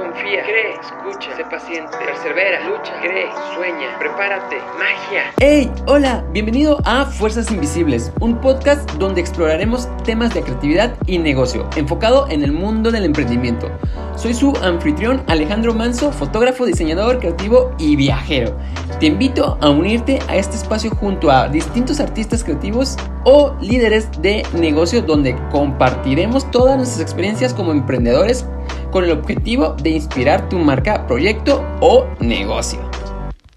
confía, cree, escucha, sé paciente, persevera, lucha, cree, sueña, prepárate, magia. ¡Hey! Hola, bienvenido a Fuerzas Invisibles, un podcast donde exploraremos temas de creatividad y negocio, enfocado en el mundo del emprendimiento. Soy su anfitrión Alejandro Manso, fotógrafo, diseñador, creativo y viajero. Te invito a unirte a este espacio junto a distintos artistas creativos o líderes de negocio donde compartiremos todas nuestras experiencias como emprendedores con el objetivo de inspirar tu marca, proyecto o negocio.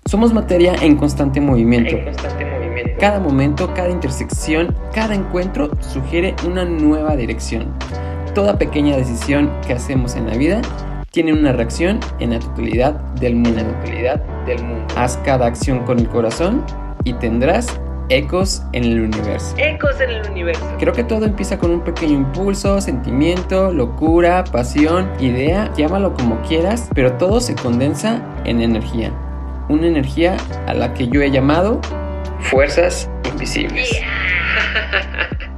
Somos materia en constante movimiento. En constante movimiento. Cada momento, cada intersección, cada encuentro sugiere una nueva dirección. Toda pequeña decisión que hacemos en la vida tiene una reacción en la totalidad del mundo. En la totalidad del mundo. Haz cada acción con el corazón y tendrás ecos en el universo. Ecos en el universo. Creo que todo empieza con un pequeño impulso, sentimiento, locura, pasión, idea, llámalo como quieras, pero todo se condensa en energía. Una energía a la que yo he llamado fuerzas invisibles.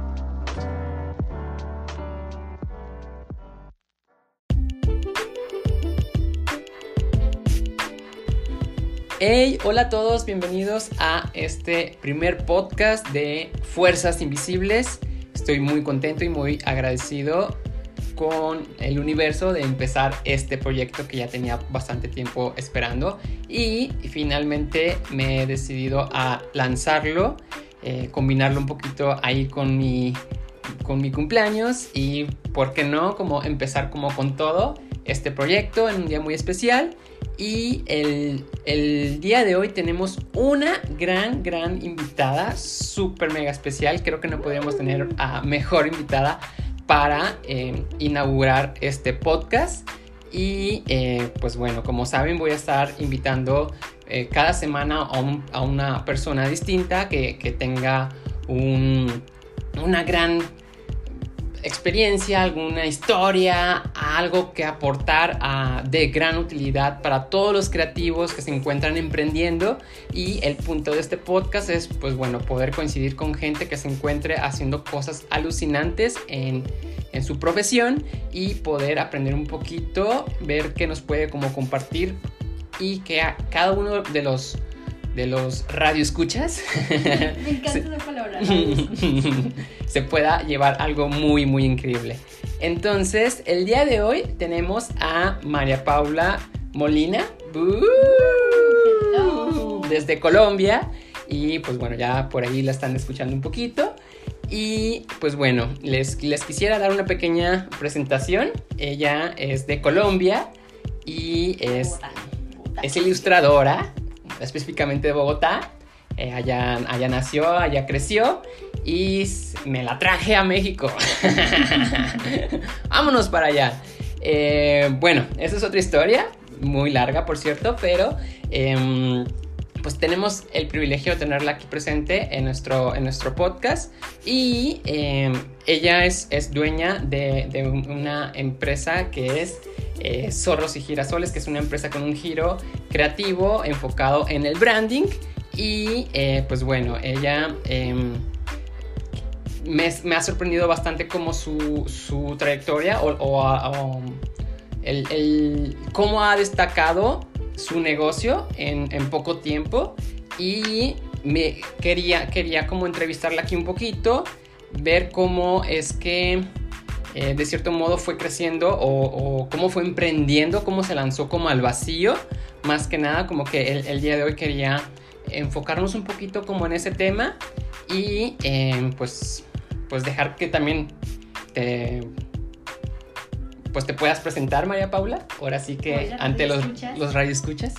Hey, hola a todos, bienvenidos a este primer podcast de Fuerzas Invisibles. Estoy muy contento y muy agradecido con el universo de empezar este proyecto que ya tenía bastante tiempo esperando y finalmente me he decidido a lanzarlo, eh, combinarlo un poquito ahí con mi, con mi cumpleaños y, ¿por qué no?, como empezar como con todo este proyecto en un día muy especial. Y el, el, día de hoy tenemos una gran, gran invitada, súper mega especial. Creo que no podríamos tener a mejor invitada para eh, inaugurar este podcast. Y eh, pues bueno, como saben, voy a estar invitando eh, cada semana a, a, una persona distinta que, que tenga un, una gran experiencia, alguna historia, algo que aportar a, de gran utilidad para todos los creativos que se encuentran emprendiendo. Y el punto de este podcast es pues bueno poder coincidir con gente que se encuentre haciendo cosas alucinantes en, en su profesión y poder aprender un poquito, ver qué nos puede como compartir y que a cada uno de los de los radioescuchas. Me encanta esa palabra. se pueda llevar algo muy, muy increíble. Entonces, el día de hoy tenemos a María Paula Molina. Hello. Desde Colombia. Y pues bueno, ya por ahí la están escuchando un poquito. Y pues bueno, les, les quisiera dar una pequeña presentación. Ella es de Colombia y es, es ilustradora específicamente de Bogotá. Eh, allá, allá nació, allá creció y me la traje a México. Vámonos para allá. Eh, bueno, esa es otra historia, muy larga por cierto, pero eh, pues tenemos el privilegio de tenerla aquí presente en nuestro, en nuestro podcast. Y eh, ella es, es dueña de, de, una empresa que es eh, Zorros y Girasoles, que es una empresa con un giro creativo enfocado en el branding. Y eh, pues bueno, ella em, me, ha sorprendido bastante como su, su trayectoria o, o, o el, el, cómo ha destacado su negocio en, poco tiempo y me quería, quería como entrevistarla aquí un poquito, ver cómo es que eh, de cierto modo fue creciendo o, cómo fue emprendiendo, cómo se lanzó como al vacío, más que nada como que el, el día de hoy quería enfocarnos un poquito como en ese tema y eh, pues, pues dejar que también te pues te puedas presentar, María Paula. Ahora sí que Hola, ante los, los radioescuchas.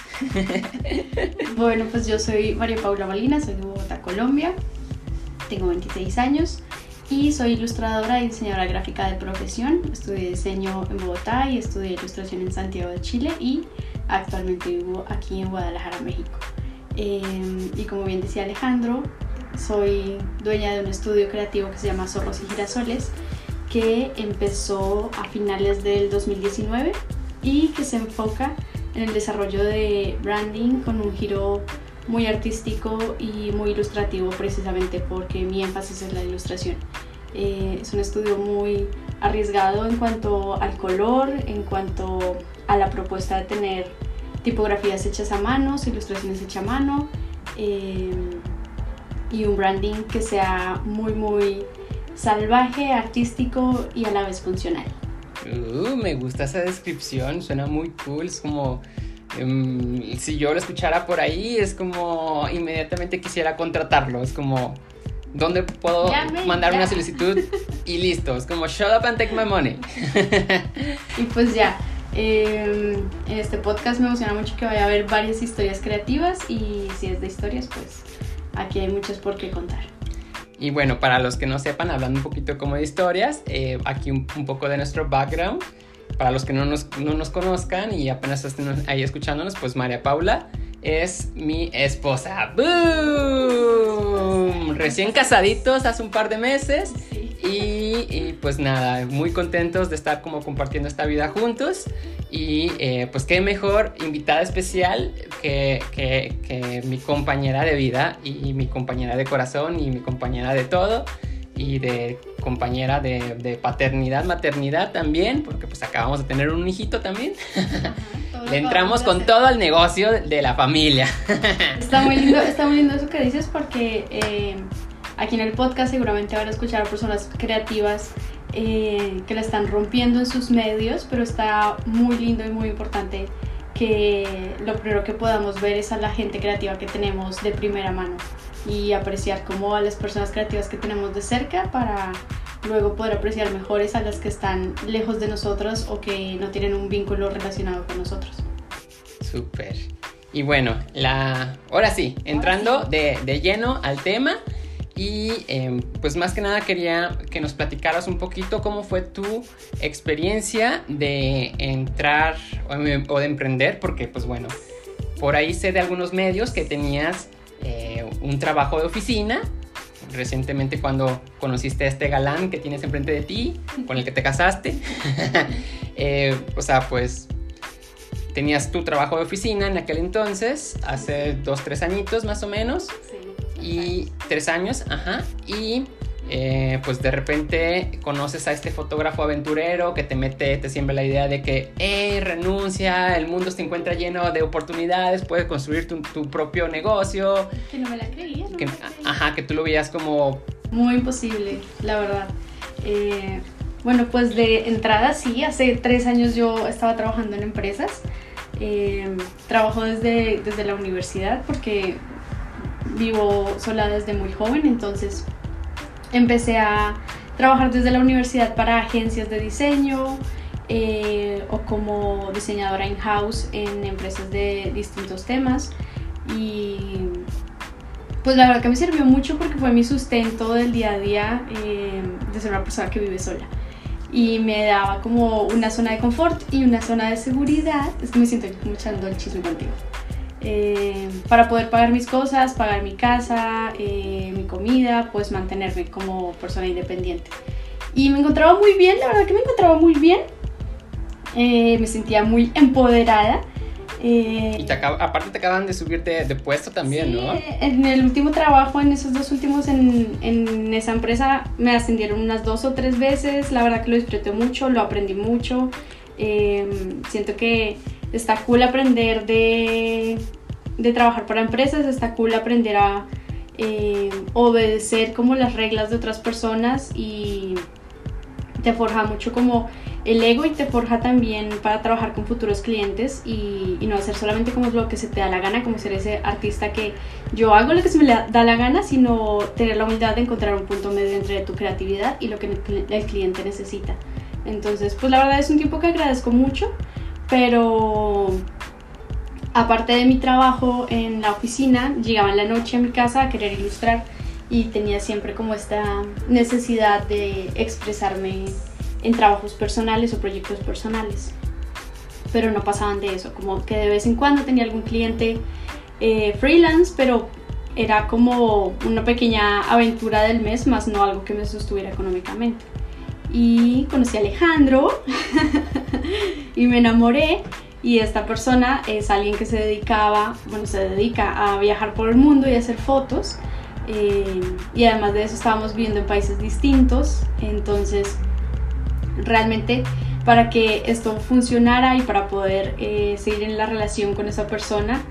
bueno, pues yo soy María Paula Molina, soy de Bogotá, Colombia. Tengo 26 años y soy ilustradora y diseñadora gráfica de profesión. Estudié diseño en Bogotá y estudié ilustración en Santiago de Chile y actualmente vivo aquí en Guadalajara, México. Eh, y como bien decía Alejandro, soy dueña de un estudio creativo que se llama Zorros y Girasoles que empezó a finales del 2019 y que se enfoca en el desarrollo de branding con un giro muy artístico y muy ilustrativo precisamente porque mi énfasis es la ilustración. Eh, es un estudio muy arriesgado en cuanto al color, en cuanto a la propuesta de tener tipografías hechas a mano, ilustraciones hechas a mano eh, y un branding que sea muy muy salvaje, artístico y a la vez funcional. Uh, me gusta esa descripción, suena muy cool, es como em, si yo lo escuchara por ahí es como inmediatamente quisiera contratarlo, es como ¿dónde puedo mandar una solicitud? Y listo, es como shut up and take my money. y pues ya, em, en este podcast me emociona mucho que vaya a haber varias historias creativas y si es de historias, pues aquí hay muchas por qué contar. Y bueno, para los que no sepan, hablando un poquito como de historias, eh, aquí un, poco de nuestro background. Para los que no nos, no nos conozcan y apenas estén ahí escuchándonos, pues María Paula es mi esposa. ¡Boom! Recién casaditos hace un par de meses. Y, pues nada, muy contentos de estar como compartiendo esta vida juntos. Y eh, pues qué mejor invitada especial que, que, mi compañera de vida y, mi compañera de corazón y mi compañera de todo y de compañera de, de paternidad, maternidad también, porque pues acabamos de tener un hijito también. Le entramos con todo al negocio de la familia. Está muy lindo, está muy lindo eso que dices porque eh, aquí en el podcast seguramente van a escuchar a personas creativas eh, que la están rompiendo en sus medios, pero está muy lindo y muy importante que lo primero que podamos ver es a la gente creativa que tenemos de primera mano y apreciar como a las personas creativas que tenemos de cerca para luego poder apreciar mejores a las que están lejos de nosotros o que no tienen un vínculo relacionado con nosotros. Súper. Y bueno, la... ahora sí, entrando De, de, lleno al tema. Y em, pues más que nada quería que nos platicaras un poquito cómo fue tu experiencia de entrar o, de emprender, porque pues bueno, por ahí sé de algunos medios que tenías eh, un trabajo de oficina recientemente cuando conociste a este galán que tienes enfrente de ti, con el que te casaste. Eh, o sea, pues tenías tu trabajo de oficina en aquel entonces, hace dos, tres añitos más o menos. Y tres años, ajá. Y eh, pues de repente conoces a este fotógrafo aventurero que te mete, te siembra la idea de que, hey, renuncia, el mundo se encuentra lleno de oportunidades, puedes construir tu, propio negocio. Que no me la creía. Ajá, que tú lo veías como... Muy imposible, la verdad. Eh, bueno, pues de entrada sí, hace tres años yo estaba trabajando en empresas. Eh, trabajo desde, desde la universidad porque vivo sola desde muy joven, entonces empecé a trabajar desde la universidad para agencias de diseño eh, o como diseñadora in-house en empresas de distintos temas. Y pues la verdad que me sirvió mucho porque fue mi sustento del día a día eh, de ser una persona que vive sola. Y me daba como una zona de confort y una zona de seguridad. Es que me siento como echando el chisme contigo eh, para poder pagar mis cosas, pagar mi casa, eh, mi comida, pues mantenerme como persona independiente. Y me encontraba muy bien, la verdad que me encontraba muy bien. Eh, me sentía muy empoderada. y aparte te acaban de subirte de puesto también, ¿no? En el último trabajo, en esos dos últimos, en, en, esa empresa, me ascendieron unas dos o tres veces. La verdad que lo disfruté mucho, lo aprendí mucho. siento que está cool aprender de, de trabajar para empresas, está cool aprender a eh, obedecer como las reglas de otras personas y te forja mucho como el ego y te forja también para trabajar con futuros clientes y, no hacer solamente como lo que se te da la gana, como ser ese artista que yo hago lo que se me da la gana, sino tener la humildad de encontrar un punto medio entre tu creatividad y lo que el cliente necesita. Entonces, pues la verdad es un tiempo que agradezco mucho pero aparte de mi trabajo en la oficina, llegaba en la noche a mi casa a querer ilustrar y tenía siempre como esta necesidad de expresarme en trabajos personales o proyectos personales. Pero no pasaban de eso, como que de vez en cuando tenía algún cliente eh, freelance, pero era como una pequeña aventura del mes, más no algo que me sostuviera económicamente y conocí a Alejandro y me enamoré y esta persona es alguien que se dedicaba, bueno, se dedica a viajar por el mundo y hacer fotos. Eh, y además de eso estábamos viviendo en países distintos, entonces realmente para que esto funcionara y para poder eh, seguir en la relación con esa persona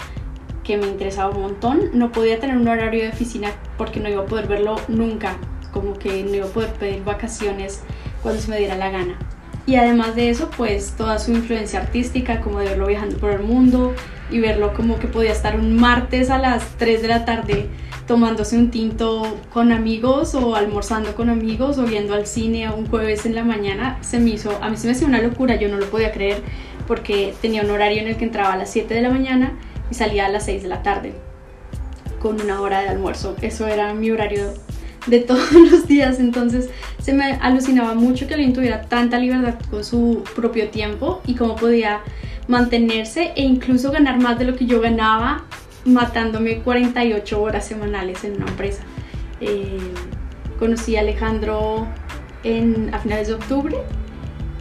que me interesaba un montón, no podía tener un horario de oficina porque no iba a poder verlo nunca, como que no iba a poder pedir vacaciones cuando se me diera la gana. Y además de eso, pues toda su influencia artística, como de verlo viajando por el mundo y verlo como que podía estar un martes a las 3 de la tarde tomándose un tinto con amigos o almorzando con amigos o yendo al cine un jueves en la mañana, se me hizo, a mí se me hacía una locura, yo no lo podía creer porque tenía un horario en el que entraba a las 7 de la mañana y salía a las 6 de la tarde con una hora de almuerzo. Eso era mi horario de todos los días, entonces se me alucinaba mucho que alguien tuviera tanta libertad con su propio tiempo y cómo podía mantenerse e incluso ganar más de lo que yo ganaba matándome 48 horas semanales en una empresa. Eh, conocí a Alejandro en, a finales de octubre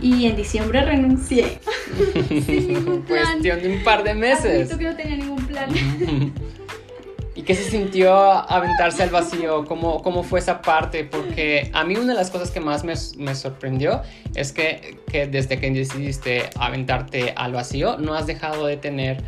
y en diciembre renuncié. Sin ningún plan. Cuestión de un par de meses. que no tenía ningún plan. ¿Y qué se sintió aventarse al vacío? ¿Cómo, ¿Cómo fue esa parte? Porque a mí una de las cosas que más me, me sorprendió es que, que desde que decidiste aventarte al vacío no has dejado de tener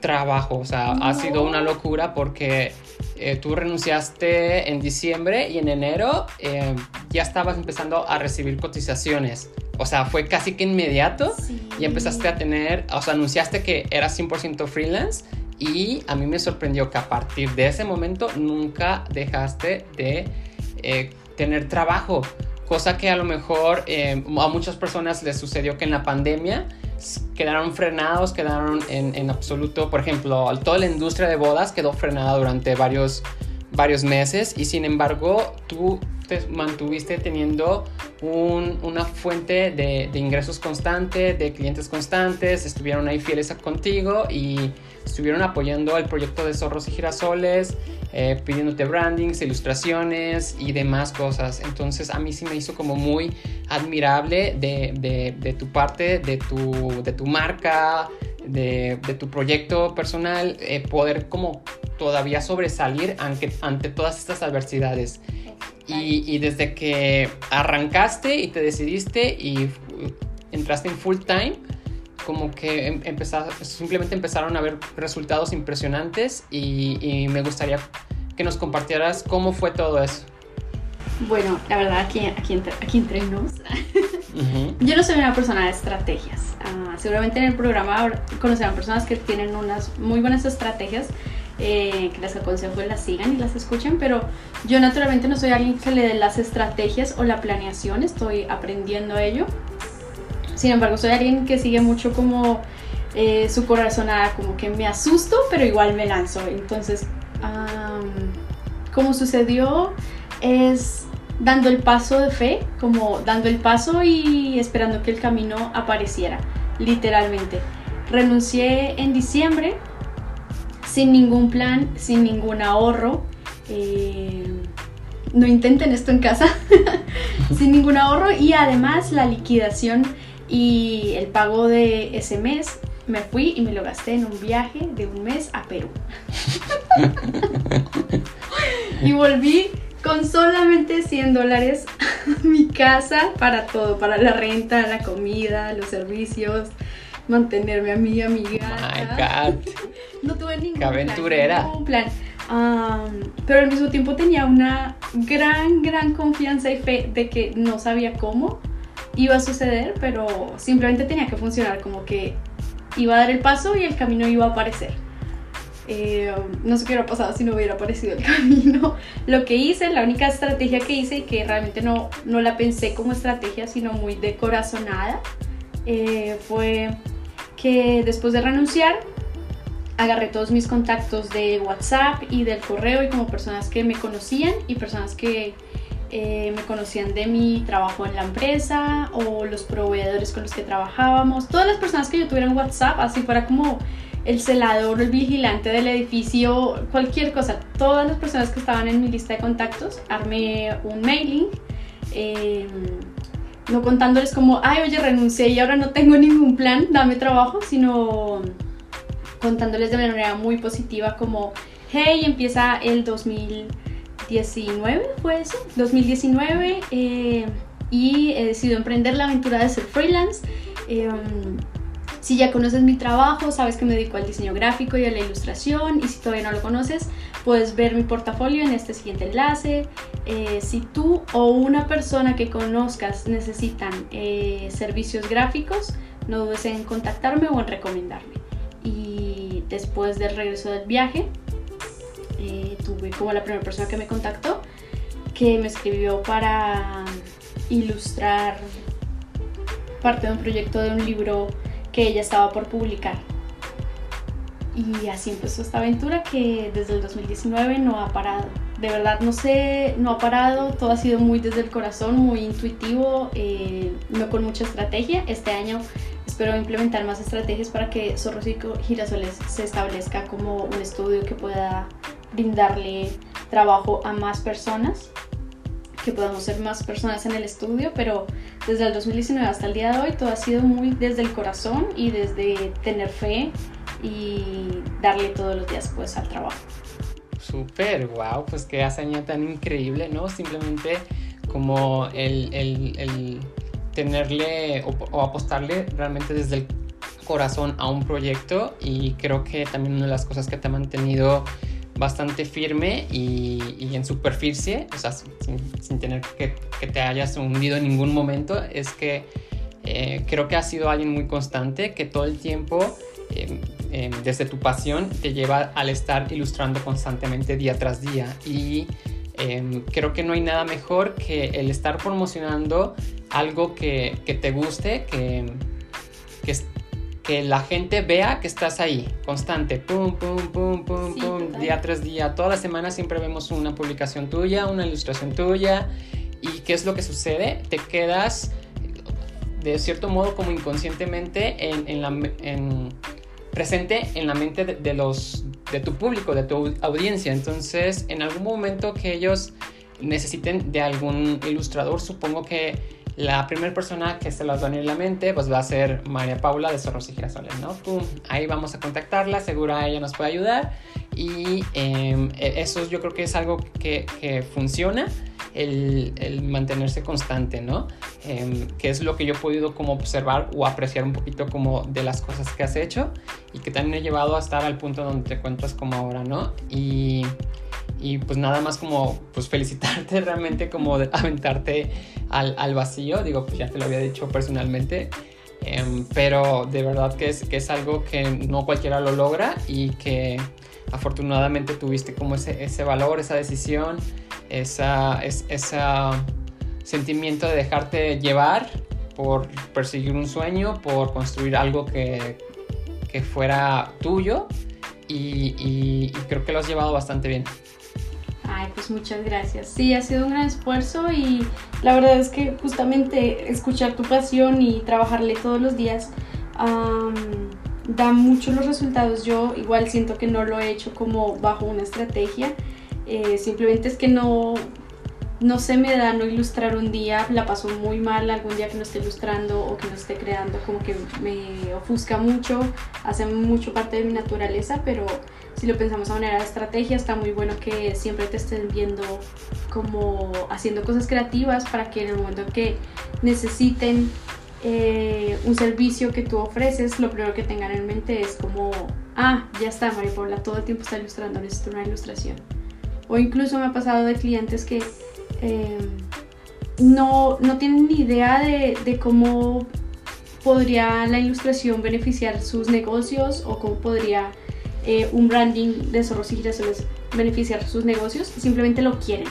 trabajo, o sea, ha sido una locura porque eh, tú renunciaste en diciembre y en enero eh, ya estabas empezando a recibir cotizaciones. O sea, fue casi que inmediato y empezaste a tener, o sea, anunciaste que eras 100% freelance y a mí me sorprendió que a partir de ese momento nunca dejaste de eh, tener trabajo, cosa que a lo mejor a muchas personas les sucedió que en la pandemia quedaron frenados, quedaron en, absoluto, por ejemplo, toda la industria de bodas quedó frenada durante varios, varios meses y sin embargo tú te mantuviste teniendo una fuente de, ingresos constante, de clientes constantes, estuvieron ahí fieles contigo y estuvieron apoyando el proyecto de Zorros y Girasoles, eh, pidiéndote brandings, ilustraciones y demás cosas. Entonces a mí sí me hizo como muy admirable de, de, tu parte, de tu, de tu marca, de, de, tu proyecto personal, eh, poder como todavía sobresalir ante, ante todas estas adversidades. Y, y, desde que arrancaste y te decidiste y entraste en full time, como que em, simplemente empezaron a ver resultados impresionantes y, me gustaría que nos compartieras cómo fue todo eso. Bueno, la verdad, aquí, aquí, entre, aquí entre nos, yo no soy una persona de estrategias. Ah, seguramente en el programa conocerán personas que tienen unas muy buenas estrategias, eh, que las aconsejo y las sigan y las escuchen, pero yo naturalmente no soy alguien que le dé las estrategias o la planeación, estoy aprendiendo ello. Sin embargo, soy alguien que sigue mucho como eh, su corazonada, como que me asusto, pero igual me lanzo. Entonces, como sucedió, es dando el paso de fe, como dando el paso y esperando que el camino apareciera, literalmente. Renuncié en diciembre, sin ningún plan, sin ningún ahorro. Eh, no intenten esto en casa, sin ningún ahorro y además la liquidación y el pago de ese mes me fui y me lo gasté en un viaje de un mes a Perú. y volví con solamente 100 dólares a mi casa para todo, para la renta, la comida, los servicios, mantenerme a mí y a mi gata. My God. no tuve ningún Qué aventurera. Plan, ningún plan. pero al mismo tiempo tenía una gran, gran confianza y fe de que no sabía cómo, iba a suceder, pero simplemente tenía que funcionar, como que iba a dar el paso y el camino iba a aparecer. Eh, no sé qué hubiera pasado si no hubiera aparecido el camino. Lo que hice, la única estrategia que hice, que realmente no, no la pensé como estrategia, sino muy de corazonada, eh, fue que después de renunciar, agarré todos mis contactos de WhatsApp y del correo y como personas que me conocían y personas que eh, me conocían de mi trabajo en la empresa o los proveedores con los que trabajábamos, todas las personas que yo tuviera en WhatsApp, así fuera como el celador, el vigilante del edificio, cualquier cosa, todas las personas que estaban en mi lista de contactos, armé un mailing, em, no contándoles como, ay, oye, renuncié y ahora no tengo ningún plan, dame trabajo, sino contándoles de manera muy positiva como, hey, empieza el 2000 2019, fue eso, 2019, eh, y he decidido emprender la aventura de ser freelance. Em, si ya conoces mi trabajo, sabes que me dedico al diseño gráfico y a la ilustración, y si todavía no lo conoces, puedes ver mi portafolio en este siguiente enlace. Eh, si tú o una persona que conozcas necesitan eh, servicios gráficos, no dudes en contactarme o en recomendarme. Y después del regreso del viaje, como la primera persona que me contactó, que me escribió para ilustrar parte de un proyecto de un libro que ella estaba por publicar. Y así empezó esta aventura que desde el 2019 no ha parado. De verdad, no sé, no ha parado, todo ha sido muy desde el corazón, muy intuitivo, eh, no con mucha estrategia. Este año espero implementar más estrategias para que Zorros Girasoles se establezca como un estudio que pueda brindarle trabajo a más personas, que podamos ser más personas en el estudio, pero desde el 2019 hasta el día de hoy todo ha sido muy desde el corazón y desde tener fe y darle todos los días pues al trabajo. Súper, wow, pues qué hazaña tan increíble, ¿no? Simplemente como el, el, el tenerle o, o, apostarle realmente desde el corazón a un proyecto y creo que también una de las cosas que te ha mantenido bastante firme y, y en superficie, o sea, sin, tener que, que, te hayas hundido en ningún momento, es que eh, creo que has sido alguien muy constante, que todo el tiempo, eh, eh, desde tu pasión, te lleva al estar ilustrando constantemente día tras día. Y creo que no hay nada mejor que el estar promocionando algo que, que te guste, que, que la gente vea que estás ahí, constante, pum, pum, pum, pum, sí, pum, total. día tras día. Toda semana siempre vemos una publicación tuya, una ilustración tuya. ¿Y qué es lo que sucede? Te quedas de cierto modo como inconscientemente en, en la, en, presente en la mente de, de, los, de tu público, de tu audiencia. Entonces, en algún momento que ellos necesiten de algún ilustrador, supongo que la primera persona que se las va a venir en la mente pues va a ser María Paula de Zorros y Girasoles, ¿no? Pum, ahí vamos a contactarla, segura ella nos puede ayudar y eh, eso yo creo que es algo que, que funciona, el, el, mantenerse constante, ¿no? Eh, que es lo que yo he podido como observar o apreciar un poquito como de las cosas que has hecho y que también he llevado a estar al punto donde te encuentras como ahora, ¿no? Y y pues nada más como pues felicitarte realmente como de aventarte al, al, vacío digo pues ya te lo había dicho personalmente eh, pero de verdad que es, que es algo que no cualquiera lo logra y que afortunadamente tuviste como ese, ese valor esa decisión esa, es, esa sentimiento de dejarte llevar por perseguir un sueño por construir algo que, que fuera tuyo y, y, y creo que lo has llevado bastante bien. Ay, pues muchas gracias. Sí, ha sido un gran esfuerzo y la verdad es que justamente escuchar tu pasión y trabajarle todos los días da mucho los resultados. Yo igual siento que no lo he hecho como bajo una estrategia. Eh, simplemente es que no, no se me da no ilustrar un día, la paso muy mal algún día que no esté ilustrando o que no esté creando, como que me ofusca mucho, hace mucho parte de mi naturaleza, pero si lo pensamos a manera de estrategia, está muy bueno que siempre te estén viendo como haciendo cosas creativas para que en el momento que necesiten eh, un servicio que tú ofreces, lo primero que tengan en mente es como, ah, ya está, María Paula, todo el tiempo está ilustrando, necesito una ilustración. O incluso me ha pasado de clientes que eh, no, no, tienen ni idea de, de cómo podría la ilustración beneficiar sus negocios o cómo podría eh, un branding de zorros y girasoles beneficiar sus negocios, simplemente lo quieren.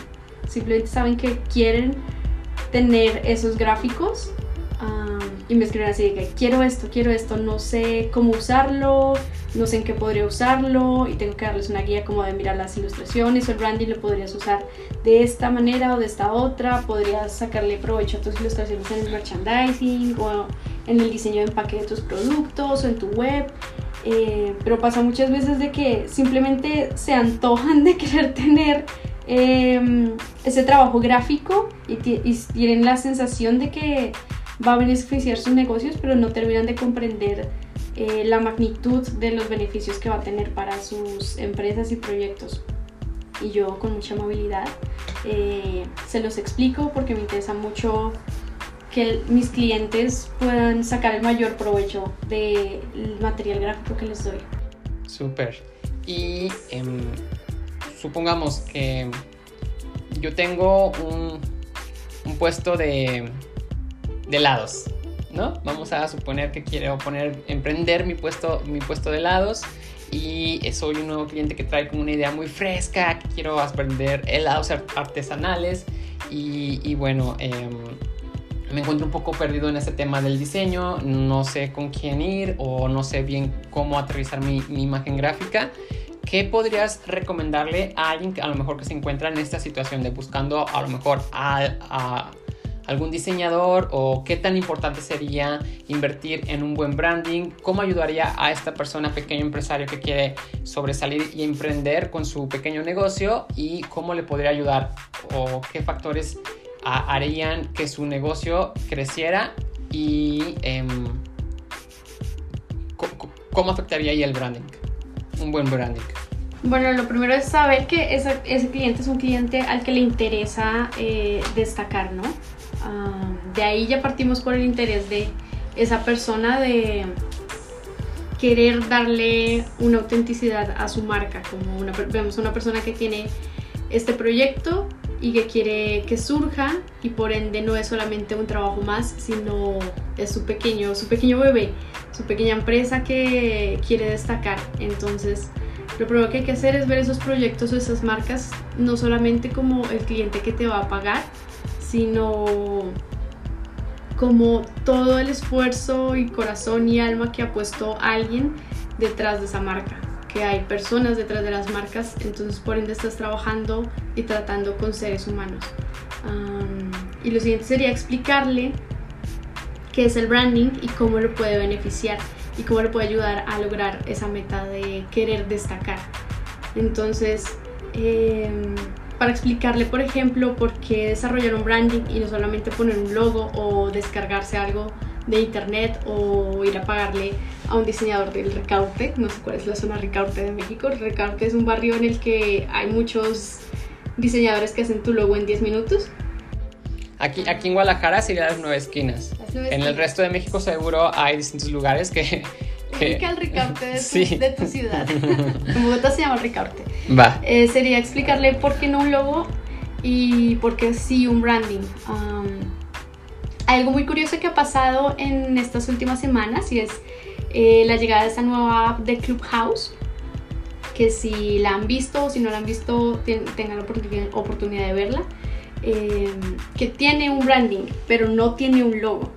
Simplemente saben que quieren tener esos gráficos y me escriben así de que quiero esto, quiero esto, no sé cómo usarlo, no sé en qué podría usarlo y tengo que darles una guía como de mirar las ilustraciones o el branding lo podrías usar de esta manera o de esta otra, podrías sacarle provecho a tus ilustraciones en el merchandising o en el diseño de empaque de tus productos o en tu web. Eh, pero pasa muchas veces de que simplemente se antojan de querer tener eh, ese trabajo gráfico y, y, tienen la sensación de que va a beneficiar sus negocios, pero no terminan de comprender eh, la magnitud de los beneficios que va a tener para sus empresas y proyectos. y yo con mucha amabilidad eh, se los explico porque me interesa mucho que mis clientes puedan sacar el mayor provecho del material gráfico que les doy. Súper. Y em, supongamos que yo tengo un, un puesto de, de helados, ¿no? Vamos a suponer que quiero poner, emprender mi puesto, mi puesto de helados y soy un nuevo cliente que trae como una idea muy fresca, que quiero aprender helados artesanales y, bueno, em, me encuentro un poco perdido en ese tema del diseño, no sé con quién ir o no sé bien cómo aterrizar mi, imagen gráfica. ¿Qué podrías recomendarle a alguien que a lo mejor que se encuentra en esta situación de buscando a lo mejor a algún diseñador o qué tan importante sería invertir en un buen branding, cómo ayudaría a esta persona, pequeño empresario que quiere sobresalir y emprender con su pequeño negocio y cómo le podría ayudar o qué factores harían que su negocio creciera y em, cómo afectaría ahí el branding, un buen branding. Bueno, lo primero es saber que ese, cliente es un cliente al que le interesa eh, destacar, ¿no? De ahí ya partimos por el interés de esa persona de querer darle una autenticidad a su marca, como una, vemos una persona que tiene este proyecto y que quiere que surja y por ende no es solamente un trabajo más, sino es su pequeño, su pequeño bebé, su pequeña empresa que quiere destacar. Entonces, lo primero que hay que hacer es ver esos proyectos o esas marcas no solamente como el cliente que te va a pagar, sino como todo el esfuerzo y corazón y alma que ha puesto alguien detrás de esa marca, que hay personas detrás de las marcas, entonces por ende estás trabajando y tratando con seres humanos. y lo siguiente sería explicarle qué es el branding y cómo lo puede beneficiar y cómo le puede ayudar a lograr esa meta de querer destacar. Entonces, em, para explicarle, por ejemplo, por qué desarrollar un branding y no solamente poner un logo o descargarse algo de internet o ir a pagarle a un diseñador del Recaute, no sé cuál es la zona Recaute de México, Recaute es un barrio en el que hay muchos diseñadores que hacen tu logo en 10 minutos. Aquí, aquí en Guadalajara sería las nueve esquinas. En el resto de México seguro hay distintos lugares que, Explica el Ricaurte de tu, de tu ciudad. en Bogotá se llama Ricaurte. Va. Eh, sería explicarle por qué no un logo y por qué sí un branding. algo muy curioso que ha pasado en estas últimas semanas y es eh, la llegada de esta nueva app de Clubhouse que si la han visto o si no la han visto tengan la oportunidad de verla eh, que tiene un branding pero no tiene un logo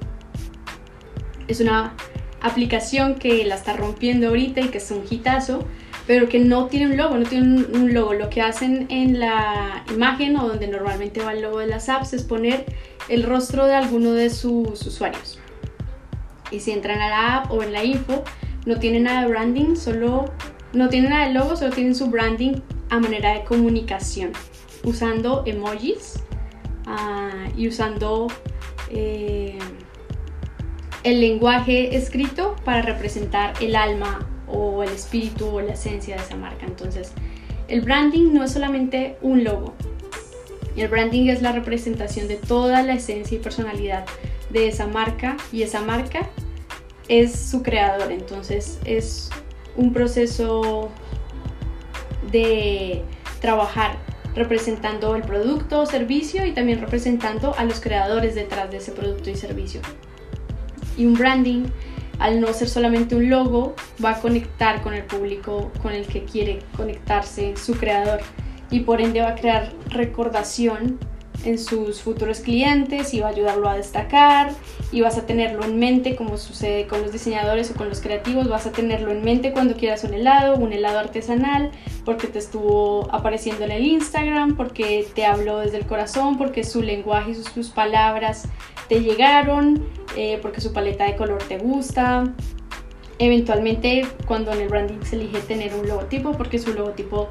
es una aplicación que la está rompiendo ahorita y que es un hitazo, pero que no tiene un logo, no tiene un, logo. Lo que hacen en la imagen o donde normalmente va el logo de las apps es poner el rostro de alguno de sus usuarios. Y si entran a la app o en la info, no tiene nada de branding, solo no tiene nada de logo, solo tienen su branding a manera de comunicación, usando emojis ah, y usando eh, el lenguaje escrito para representar el alma o el espíritu o la esencia de esa marca. Entonces, el branding no es solamente un logo. El branding es la representación de toda la esencia y personalidad de esa marca y esa marca es su creador. Entonces, es un proceso de trabajar representando el producto o servicio y también representando a los creadores detrás de ese producto y servicio y un branding, al no ser solamente un logo, va a conectar con el público con el que quiere conectarse su creador. Y por ende va a crear recordación en sus futuros clientes va a ayudarlo a destacar y vas a tenerlo en mente como sucede con los diseñadores o con los creativos, vas a tenerlo en mente cuando quieras un helado, un helado artesanal, porque te estuvo apareciendo en el Instagram, porque te habló desde el corazón, porque su lenguaje y sus, palabras te llegaron, eh, porque su paleta de color te gusta. Eventualmente cuando en el branding se elige tener un logotipo, porque su logotipo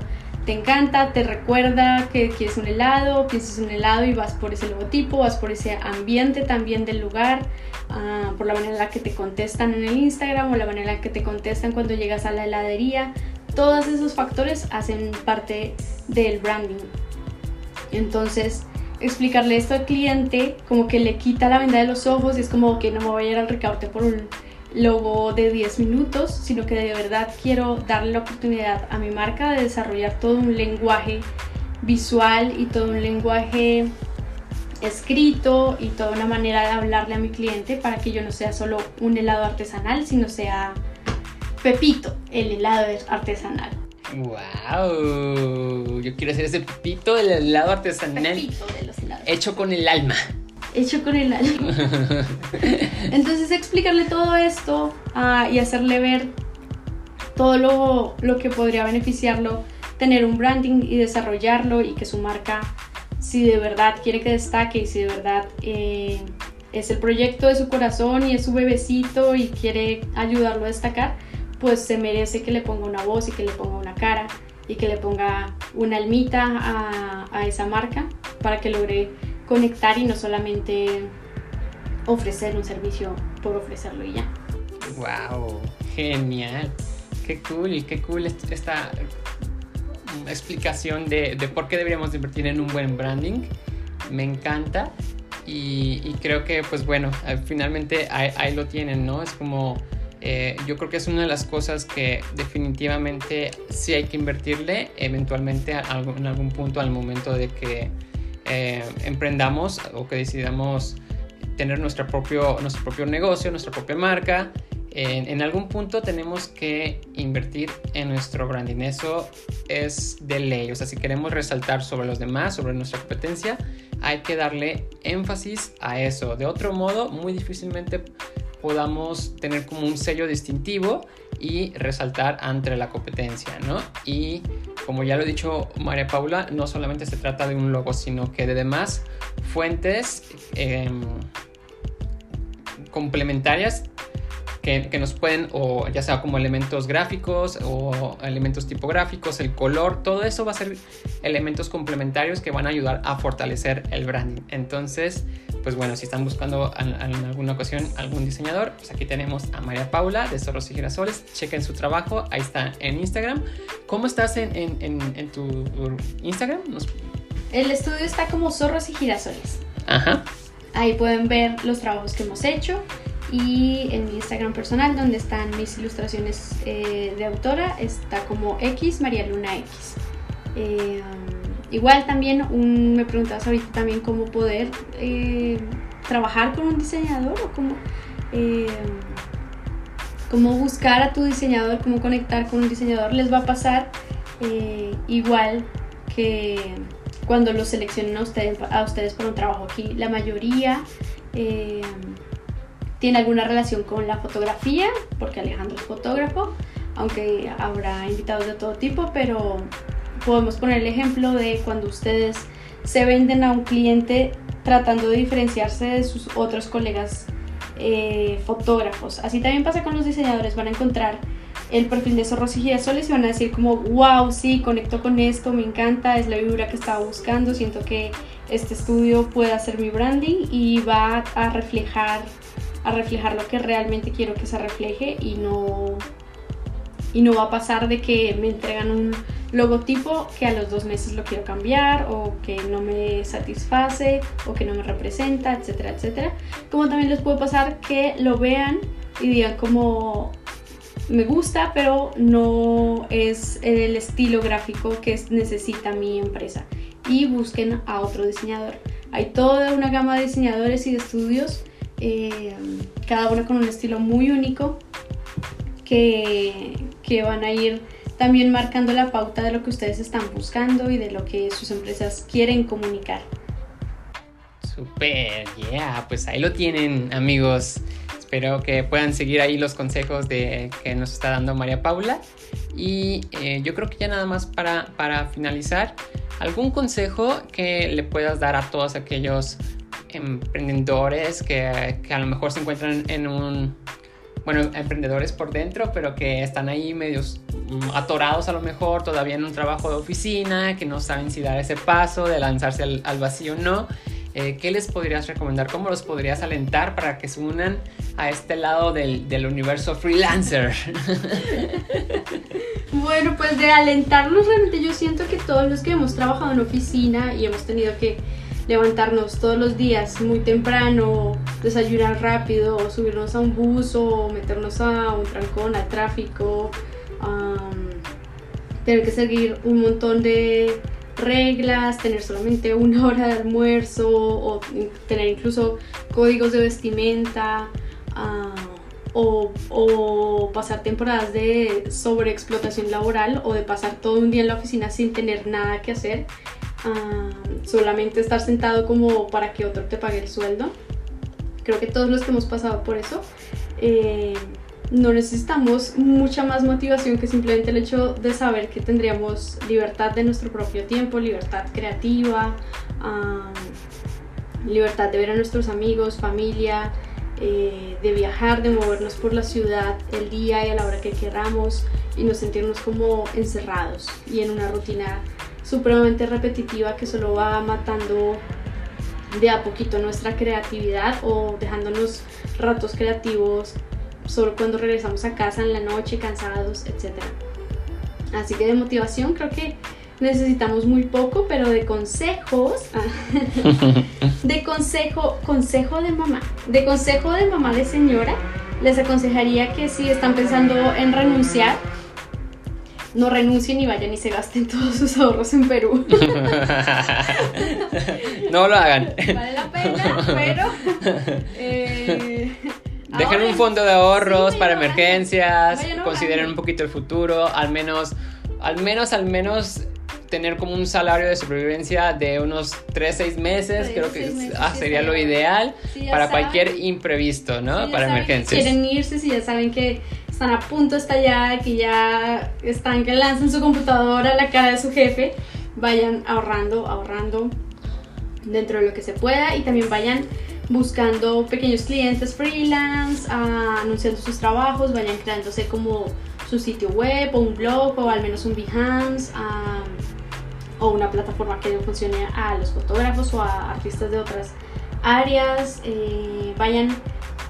te encanta, te recuerda que quieres un helado, piensas en un helado y vas por ese logotipo, vas por ese ambiente también del lugar, ah, por la manera en la que te contestan en el Instagram o la manera en la que te contestan cuando llegas a la heladería. todos esos factores hacen parte del branding. Entonces, explicarle esto al cliente como que le quita la venda de los ojos y es como que no me voy a ir al recaute por un logo de 10 minutos, sino que de verdad quiero darle la oportunidad a mi marca de desarrollar todo un lenguaje visual y todo un lenguaje escrito y toda una manera de hablarle a mi cliente para que yo no sea solo un helado artesanal, sino sea Pepito, el helado artesanal. ¡Wow! Yo quiero hacer ese Pepito del helado artesanal. Pepito de los helados. Hecho con el alma. Hecho con el alma. Entonces explicarle todo esto ah, y hacerle ver todo lo, lo que podría beneficiarlo, tener un branding y desarrollarlo y que su marca si de verdad quiere que destaque y si de verdad eh, es el proyecto de su corazón y es su bebecito y quiere ayudarlo a destacar, pues se merece que le ponga una voz y que le ponga una cara y que le ponga una almita a, a esa marca para que logre conectar y no solamente ofrecer un servicio por ofrecerlo y ya. ¡Wow! Genial. Qué cool, qué cool esta explicación de, de, por qué deberíamos invertir en un buen branding. Me encanta y, creo que pues bueno, finalmente ahí, lo tienen, ¿no? Es como... Eh, yo creo que es una de las cosas que definitivamente sí hay que invertirle eventualmente en algún punto al momento de que eh, emprendamos o que decidamos tener nuestro propio, nuestro propio negocio, nuestra propia marca en, algún punto tenemos que invertir en nuestro branding. Eso es de ley. O sea, si queremos resaltar sobre los demás, sobre nuestra competencia, hay que darle énfasis a eso. De otro modo, muy difícilmente podamos tener como un sello distintivo y resaltar ante la competencia, ¿no? Y como ya lo ha dicho María Paula, no solamente se trata de un logo, sino que de demás fuentes em, complementarias que, nos pueden, o ya sea como elementos gráficos o elementos tipográficos, el color, todo eso va a ser elementos complementarios que van a ayudar a fortalecer el branding. Entonces, pues bueno, si están buscando en, alguna ocasión algún diseñador, pues aquí tenemos a María Paula de Zorros y Girasoles. Chequen su trabajo, ahí está en Instagram. ¿Cómo estás en, en tu Instagram? El estudio está como Zorros y Girasoles. Ajá. Ahí pueden ver los trabajos que hemos hecho y en mi Instagram personal donde están mis ilustraciones eh, de autora está como X María Luna X. Eh, igual también me preguntabas ahorita también cómo poder eh, trabajar con un diseñador o cómo, cómo buscar a tu diseñador, cómo conectar con un diseñador. Les va a pasar igual que cuando los seleccionen a ustedes, a ustedes para un trabajo aquí. La mayoría tiene alguna relación con la fotografía, porque Alejandro es fotógrafo, aunque habrá invitados de todo tipo, pero podemos poner el ejemplo de cuando ustedes se venden a un cliente tratando de diferenciarse de sus otros colegas eh, fotógrafos. Así también pasa con los diseñadores, van a encontrar el perfil de Zorros y Girasoles y van a decir como, wow, sí, conecto con esto, me encanta, es la vibra que estaba buscando, siento que este estudio puede hacer mi branding y va a reflejar a reflejar lo que realmente quiero que se refleje y no, y no va a pasar de que me entregan un logotipo que a los dos meses lo quiero cambiar o que no me satisface o que no me representa, etcétera, etcétera. Como también les puede pasar que lo vean y digan como me gusta, pero no es el estilo gráfico que necesita mi empresa y busquen a otro diseñador. Hay toda una gama de diseñadores y de estudios eh, cada uno con un estilo muy único que, que van a ir también marcando la pauta de lo que ustedes están buscando y de lo que sus empresas quieren comunicar. Super, yeah, pues ahí lo tienen amigos. Espero que puedan seguir ahí los consejos de, que nos está dando María Paula. Y eh, yo creo que ya nada más para, para finalizar, algún consejo que le puedas dar a todos aquellos emprendedores que, que, a lo mejor se encuentran en un, bueno, emprendedores por dentro, pero que están ahí medios mm, atorados a lo mejor, todavía en un trabajo de oficina, que no saben si dar ese paso de lanzarse al, vacío o no. eh, ¿qué les podrías recomendar? ¿Cómo los podrías alentar para que se unan a este lado del, del universo freelancer? bueno, pues de alentarlos realmente yo siento que todos los que hemos trabajado en oficina y hemos tenido que levantarnos todos los días muy temprano, desayunar rápido, subirnos a un bus o meternos a un trancón, al tráfico, tener que seguir un montón de reglas, tener solamente una hora de almuerzo o tener incluso códigos de vestimenta. o, pasar temporadas de sobreexplotación laboral o de pasar todo un día en la oficina sin tener nada que hacer solamente estar sentado como para que otro te pague el sueldo. Creo que todos los que hemos pasado por eso, eh, no necesitamos mucha más motivación que simplemente el hecho de saber que tendríamos libertad de nuestro propio tiempo, libertad creativa, libertad de ver a nuestros amigos, familia, eh, de viajar, de movernos por la ciudad el día y a la hora que queramos y no sentirnos como encerrados y en una rutina supremamente repetitiva que solo va matando de a poquito nuestra creatividad o dejándonos ratos creativos solo cuando regresamos a casa en la noche cansados, etc. Así que de motivación creo que necesitamos muy poco, pero de consejos, de consejo, consejo de mamá, de consejo de mamá de señora, les aconsejaría que si están pensando en renunciar, no renuncien y vayan y se gasten todos sus ahorros en Perú. no lo hagan. Vale la pena, pero... Eh, Dejen un fondo de ahorros para emergencias, consideren un poquito el futuro, al menos, al menos, al menos tener como un salario de supervivencia de unos 3, 6 meses, creo que ah, sería lo ideal para cualquier imprevisto, ¿no? para emergencias. quieren irse, si ya saben que están a punto de estallar, que ya están que lanzan su computadora a la cara de su jefe, vayan ahorrando, ahorrando dentro de lo que se pueda y también vayan buscando pequeños clientes freelance, ah, anunciando sus trabajos, vayan creándose como su sitio web o un blog o al menos un Behance ah, o una plataforma que funcione a los fotógrafos o a artistas de otras áreas. Eh, vayan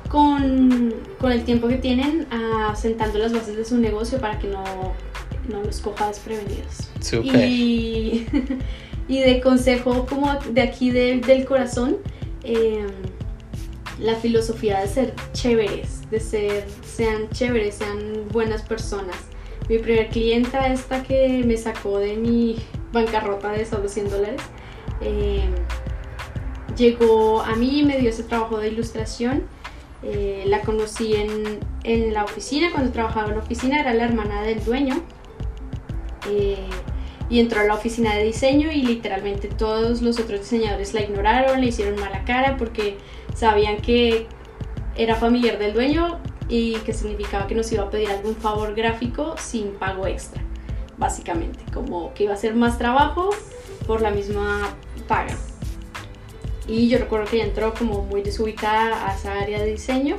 con, con, el tiempo que tienen asentando las bases de su negocio para que no, no los coja desprevenidos. Y, y, de consejo como de aquí del corazón, em, la filosofía de ser chéveres, de ser, sean chéveres, sean buenas personas. Mi primer clienta, esta que me sacó de mi bancarrota de solo 100 dólares, em, llegó a mí y me dio ese trabajo de ilustración eh, la conocí en, en, la oficina, cuando trabajaba en la oficina, era la hermana del dueño. Eh, y entró a la oficina de diseño y literalmente todos los otros diseñadores la ignoraron, le hicieron mala cara porque sabían que era familiar del dueño y que significaba que nos iba a pedir algún favor gráfico sin pago extra, básicamente, como que iba a ser más trabajo por la misma paga. Y yo recuerdo que ella entró como muy desubicada a esa área de diseño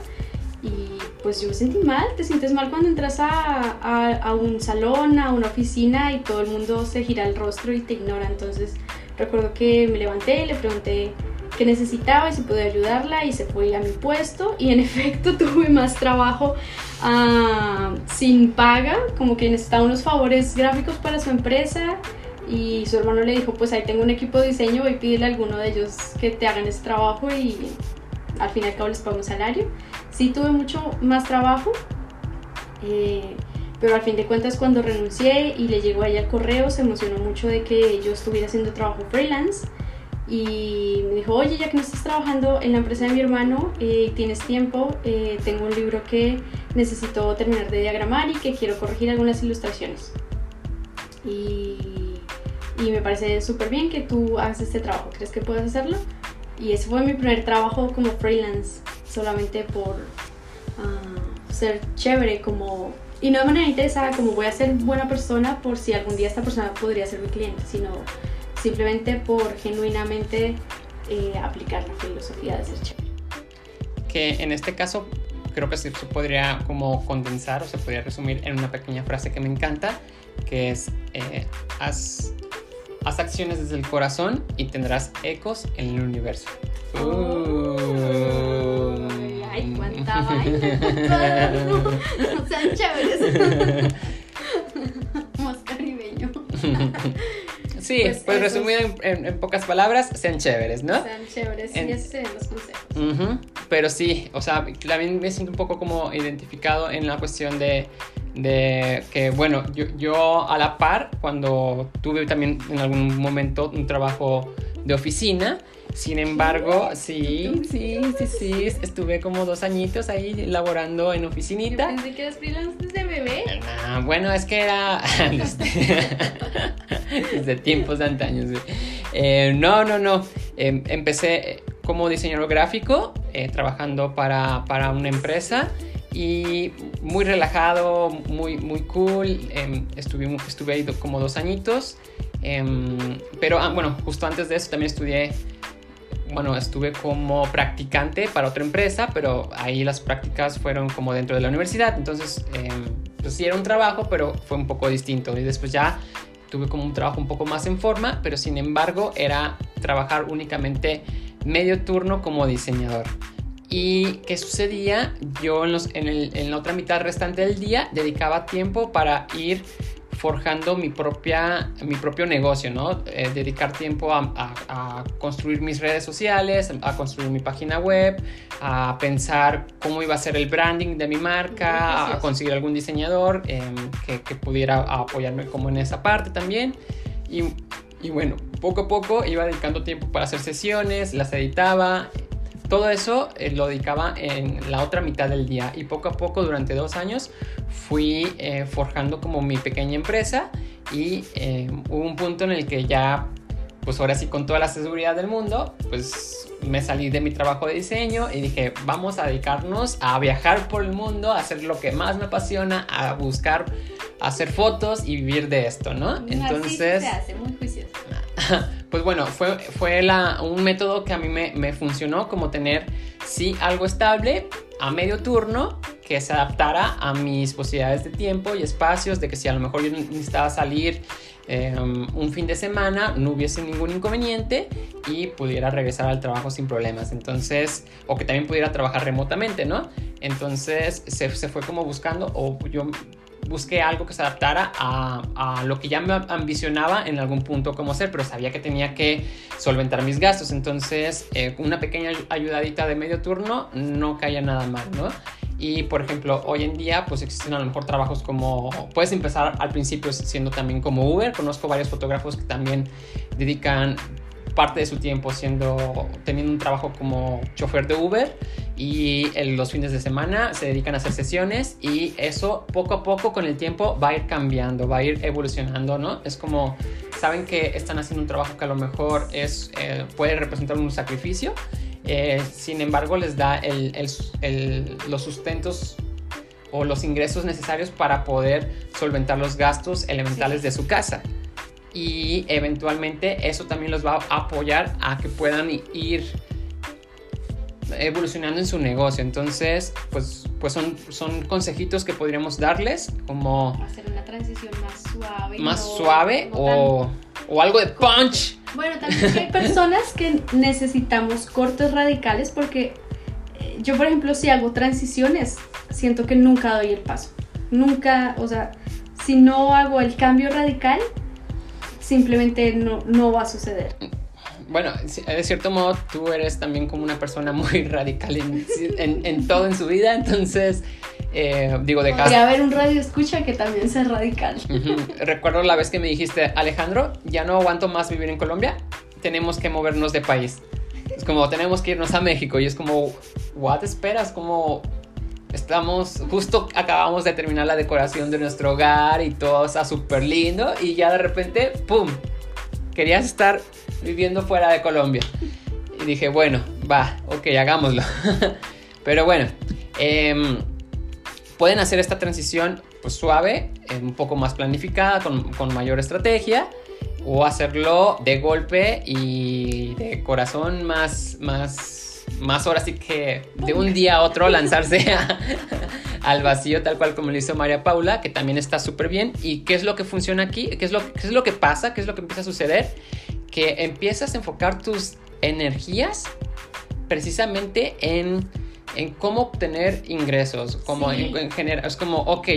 y pues yo me sentí mal, te sientes mal cuando entras a, a, un salón, a una oficina y todo el mundo se gira el rostro y te ignora. Entonces recuerdo que me levanté, le pregunté qué necesitaba y si podía ayudarla y se fue a mi puesto. Y en efecto tuve más trabajo uh, sin paga, como que necesitaba unos favores gráficos para su empresa y su hermano le dijo, pues ahí tengo un equipo de diseño, voy a pedirle a alguno de ellos que te hagan ese trabajo y al fin y al cabo les pago un salario. Sí tuve mucho más trabajo, eh, pero al fin de cuentas cuando renuncié y le llegó ahí el correo, se emocionó mucho de que yo estuviera haciendo trabajo freelance y me dijo, oye, ya que no estás trabajando en la empresa de mi hermano y eh, tienes tiempo, eh, tengo un libro que necesito terminar de diagramar y que quiero corregir algunas ilustraciones. Y y me parece súper bien que tú hagas este trabajo. ¿Crees que puedes hacerlo? Y ese fue mi primer trabajo como freelance, solamente por ah, ser chévere, como y no de manera interesada como voy a ser buena persona por si algún día esta persona podría ser mi cliente, sino simplemente por genuinamente eh, aplicar la filosofía de ser chévere. Que en este caso creo que se podría como condensar o se podría resumir en una pequeña frase que me encanta, que es eh, haz haz acciones desde el corazón y tendrás ecos en el universo. Uy, ay, cuánta vaina. No sean chéveres. Más caribeño. Sí, pues, Pues resumido en, en- en pocas palabras, sean chéveres, ¿no? Sean chéveres. En- Y esos serían los consejos. Pero sí, o sea, también me siento un poco como identificado en la cuestión de, de que, bueno, yo, yo a la par, cuando tuve también en algún momento un trabajo de oficina, sin embargo, sí, sí, sí, sí, estuve como dos añitos ahí laborando en oficinita. pensé que eras freelance desde bebé. Ah, bueno, es que era desde, tiempos de antaño. Eh, no, no, no. Em, empecé como diseñador gráfico, eh, trabajando para, para una empresa y muy relajado, muy, muy cool. Em, estuve, estuve ahí como dos añitos. Em, pero ah, bueno, justo antes de eso también estudié bueno, estuve como practicante para otra empresa, pero ahí las prácticas fueron como dentro de la universidad, entonces eh, pues sí era un trabajo, pero fue un poco distinto y después ya tuve como un trabajo un poco más en forma, pero sin embargo era trabajar únicamente medio turno como diseñador. ¿Y qué sucedía? Yo en, los- en el- en la otra mitad restante del día dedicaba tiempo para ir forjando mi, propia, mi propio negocio, ¿no? Eh, dedicar tiempo a, a- a construir mis redes sociales, a construir mi página web, a pensar cómo iba a ser el branding de mi marca, a conseguir algún diseñador em, que, que pudiera apoyarme como en esa parte también. Y, y bueno, poco a poco iba dedicando tiempo para hacer sesiones, las editaba. Todo eso eh, lo dedicaba en la otra mitad del día y poco a poco durante dos años fui eh, forjando como mi pequeña empresa y eh, hubo un punto en el que ya, pues ahora sí con toda la seguridad del mundo, pues me salí de mi trabajo de diseño y dije, vamos a dedicarnos a viajar por el mundo, a hacer lo que más me apasiona, a buscar, a hacer fotos y vivir de esto, ¿no? Así Entonces... se hace, muy juicioso. Pues bueno, fue, fue un método que a mí me, funcionó, como tener, sí, algo estable a medio turno que se adaptara a mis posibilidades de tiempo y espacios, de que si a lo mejor yo necesitaba salir eh, un fin de semana, no hubiese ningún inconveniente y pudiera regresar al trabajo sin problemas. Entonces, o que también pudiera trabajar remotamente, ¿no? Entonces se, se fue como buscando, o yo busqué algo que se adaptara a, a lo que ya me ambicionaba en algún punto como hacer, pero sabía que tenía que solventar mis gastos. Entonces, eh, una pequeña ayudadita de medio turno no caía nada mal, ¿no? Y por ejemplo, hoy en día, pues existen a lo mejor trabajos como. Puedes empezar al principio siendo también como Uber. Conozco varios fotógrafos que también dedican parte de su tiempo siendo teniendo un trabajo como chofer de Uber y en los fines de semana se dedican a hacer sesiones y eso poco a poco con el tiempo va a ir cambiando, va a ir evolucionando, ¿no? Es como saben que están haciendo un trabajo que a lo mejor es eh, puede representar un sacrificio, eh, sin embargo les da el, el, el, los sustentos o los ingresos necesarios para poder solventar los gastos elementales sí. de su casa y eventualmente eso también los va a apoyar a que puedan ir evolucionando en su negocio. Entonces, pues, pues son, son consejitos que podríamos darles como... Hacer una transición más suave. Más no, suave o, o, algo de punch. Bueno, también hay personas que necesitamos cortes radicales porque eh, yo, por ejemplo, si hago transiciones, siento que nunca doy el paso. Nunca, o sea, si no hago el cambio radical, simplemente no, no va a suceder. Bueno, de cierto modo tú eres también como una persona muy radical en, en, en todo en su vida, entonces eh, digo de Podría haber un radio escucha que también sea radical. Uh -huh. Recuerdo la vez que me dijiste, Alejandro, ya no aguanto más vivir en Colombia, tenemos que movernos de país. Es como, tenemos que irnos a México y es como, ¿what esperas? Como, estamos, justo acabamos de terminar la decoración de nuestro hogar y todo está súper lindo y ya de repente, ¡pum! Querías estar viviendo fuera de Colombia. Y dije, bueno, va, ok, hagámoslo. Pero bueno, eh, pueden hacer esta transición pues, suave, un poco más planificada, con, con, mayor estrategia, o hacerlo de golpe y de corazón más, más, más ahora sí que de un día a otro lanzarse a, al vacío, tal cual como lo hizo María Paula, que también está súper bien. ¿Y qué es lo que funciona aquí? ¿Qué es, lo, ¿Qué es lo que pasa? ¿Qué es lo que empieza a suceder? Que empiezas a enfocar tus energías precisamente en, en cómo obtener ingresos, como Sí. en, en general, es como, ok,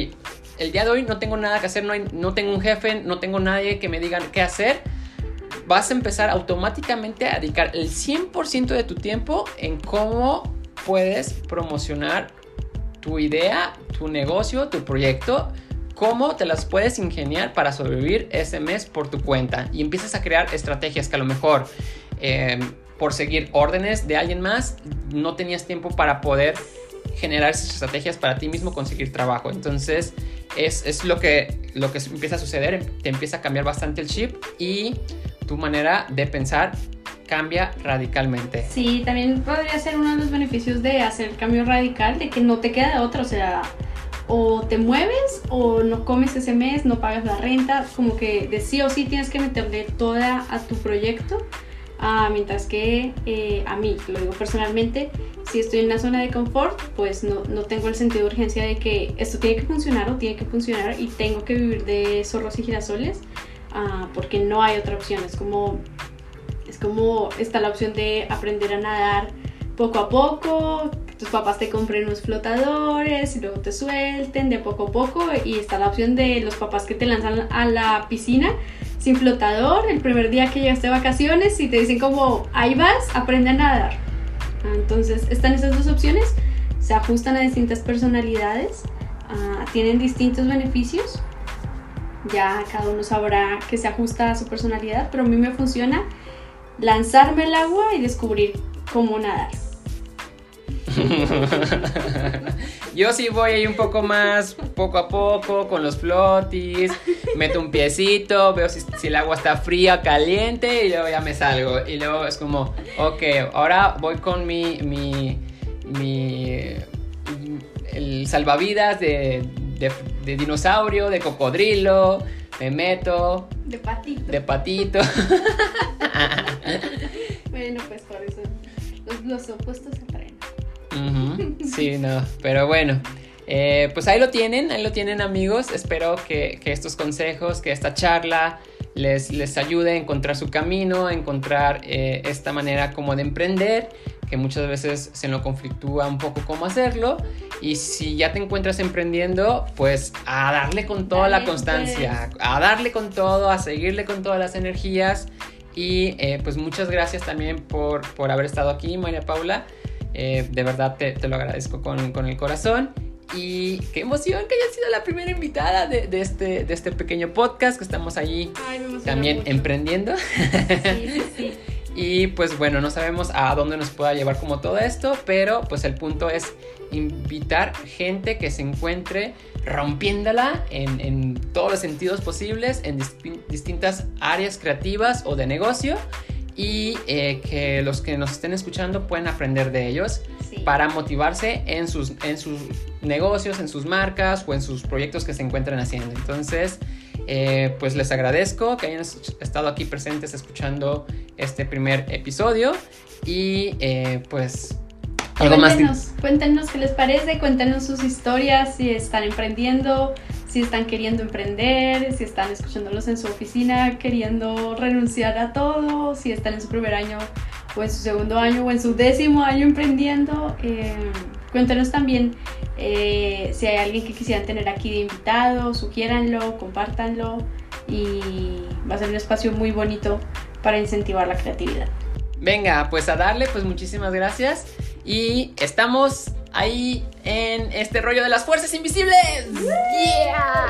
el día de hoy no tengo nada que hacer, no, hay- no tengo un jefe, no tengo nadie que me diga qué hacer, vas a empezar automáticamente a dedicar el 100% de tu tiempo en cómo puedes promocionar tu idea, tu negocio, tu proyecto, cómo te las puedes ingeniar para sobrevivir ese mes por tu cuenta. Y empiezas a crear estrategias que a lo mejor eh, por seguir órdenes de alguien más no tenías tiempo para poder generar esas estrategias para ti mismo conseguir trabajo. Entonces es, es lo, que, lo que empieza a suceder te empieza a cambiar bastante el chip y tu manera de pensar cambia radicalmente. Sí, también podría ser uno de los beneficios de hacer el cambio radical, de que no te queda de otra, o sea, o te mueves o no comes ese mes, no pagas la renta, como que de sí o sí tienes que meterle toda a tu proyecto, ah, mientras que eh, a mí, lo digo personalmente, si estoy en una zona de confort, pues no, no tengo el sentido de urgencia de que esto tiene que funcionar o tiene que funcionar y tengo que vivir de zorros y girasoles, ah, porque no hay otra opción, es como es como está la opción de aprender a nadar poco a poco, que tus papás te compren unos flotadores y luego te suelten de poco a poco y está la opción de los papás que te lanzan a la piscina sin flotador el primer día que llegaste de vacaciones y te dicen como ahí vas, aprende a nadar. Entonces están esas dos opciones, se ajustan a distintas personalidades, ah, tienen distintos beneficios, ya cada uno sabrá que se ajusta a su personalidad, pero a mí me funciona lanzarme al agua y descubrir cómo nadar. Yo sí voy ahí un poco más, poco a poco, con los flotis, meto un piecito, veo si, si el agua está fría, caliente y luego ya me salgo. Y luego es como, ok, ahora voy con mi, mi, mi, el salvavidas de, de, de dinosaurio, de cocodrilo, me meto, De patito. de patito. Bueno, pues por eso los, los opuestos se Sí, no, pero bueno. eh, pues ahí lo tienen, ahí lo tienen amigos. Espero que, que estos consejos, que esta charla les, les ayude a encontrar su camino, a encontrar eh, esta manera como de emprender, que muchas veces se nos conflictúa un poco cómo hacerlo. Y si ya te encuentras emprendiendo, pues a darle con toda la constancia, a darle con todo, a seguirle con todas las energías. Y eh, pues muchas gracias también por, por haber estado aquí, María Paula. Eh, de verdad te, te lo agradezco con, con, el corazón. Y qué emoción que hayas sido la primera invitada de, de, este, de este pequeño podcast que estamos allí Ay, también mucho. emprendiendo. Sí, sí, sí. Y pues bueno, no sabemos a dónde nos pueda llevar como todo esto, pero pues el punto es invitar gente que se encuentre rompiéndola en, en todos los sentidos posibles, en distintas áreas creativas o de negocio y eh, que los que nos estén escuchando puedan aprender de ellos Sí. para motivarse en sus, en sus negocios, en sus marcas o en sus proyectos que se encuentran haciendo. Entonces, eh, pues les agradezco que hayan estado aquí presentes escuchando este primer episodio y eh, pues algo cuéntenos, más. Cuéntenos qué les parece, cuéntenos sus historias, si están emprendiendo, si están queriendo emprender, si están escuchándolos en su oficina queriendo renunciar a todo, si están en su primer año o en su segundo año o en su décimo año emprendiendo. Eh, cuéntenos también eh, si hay alguien que quisieran tener aquí de invitado, sugiéranlo, compártanlo y va a ser un espacio muy bonito para incentivar la creatividad. Venga, pues a darle, pues muchísimas gracias y estamos ahí en este rollo de las fuerzas invisibles. ¡Yeah!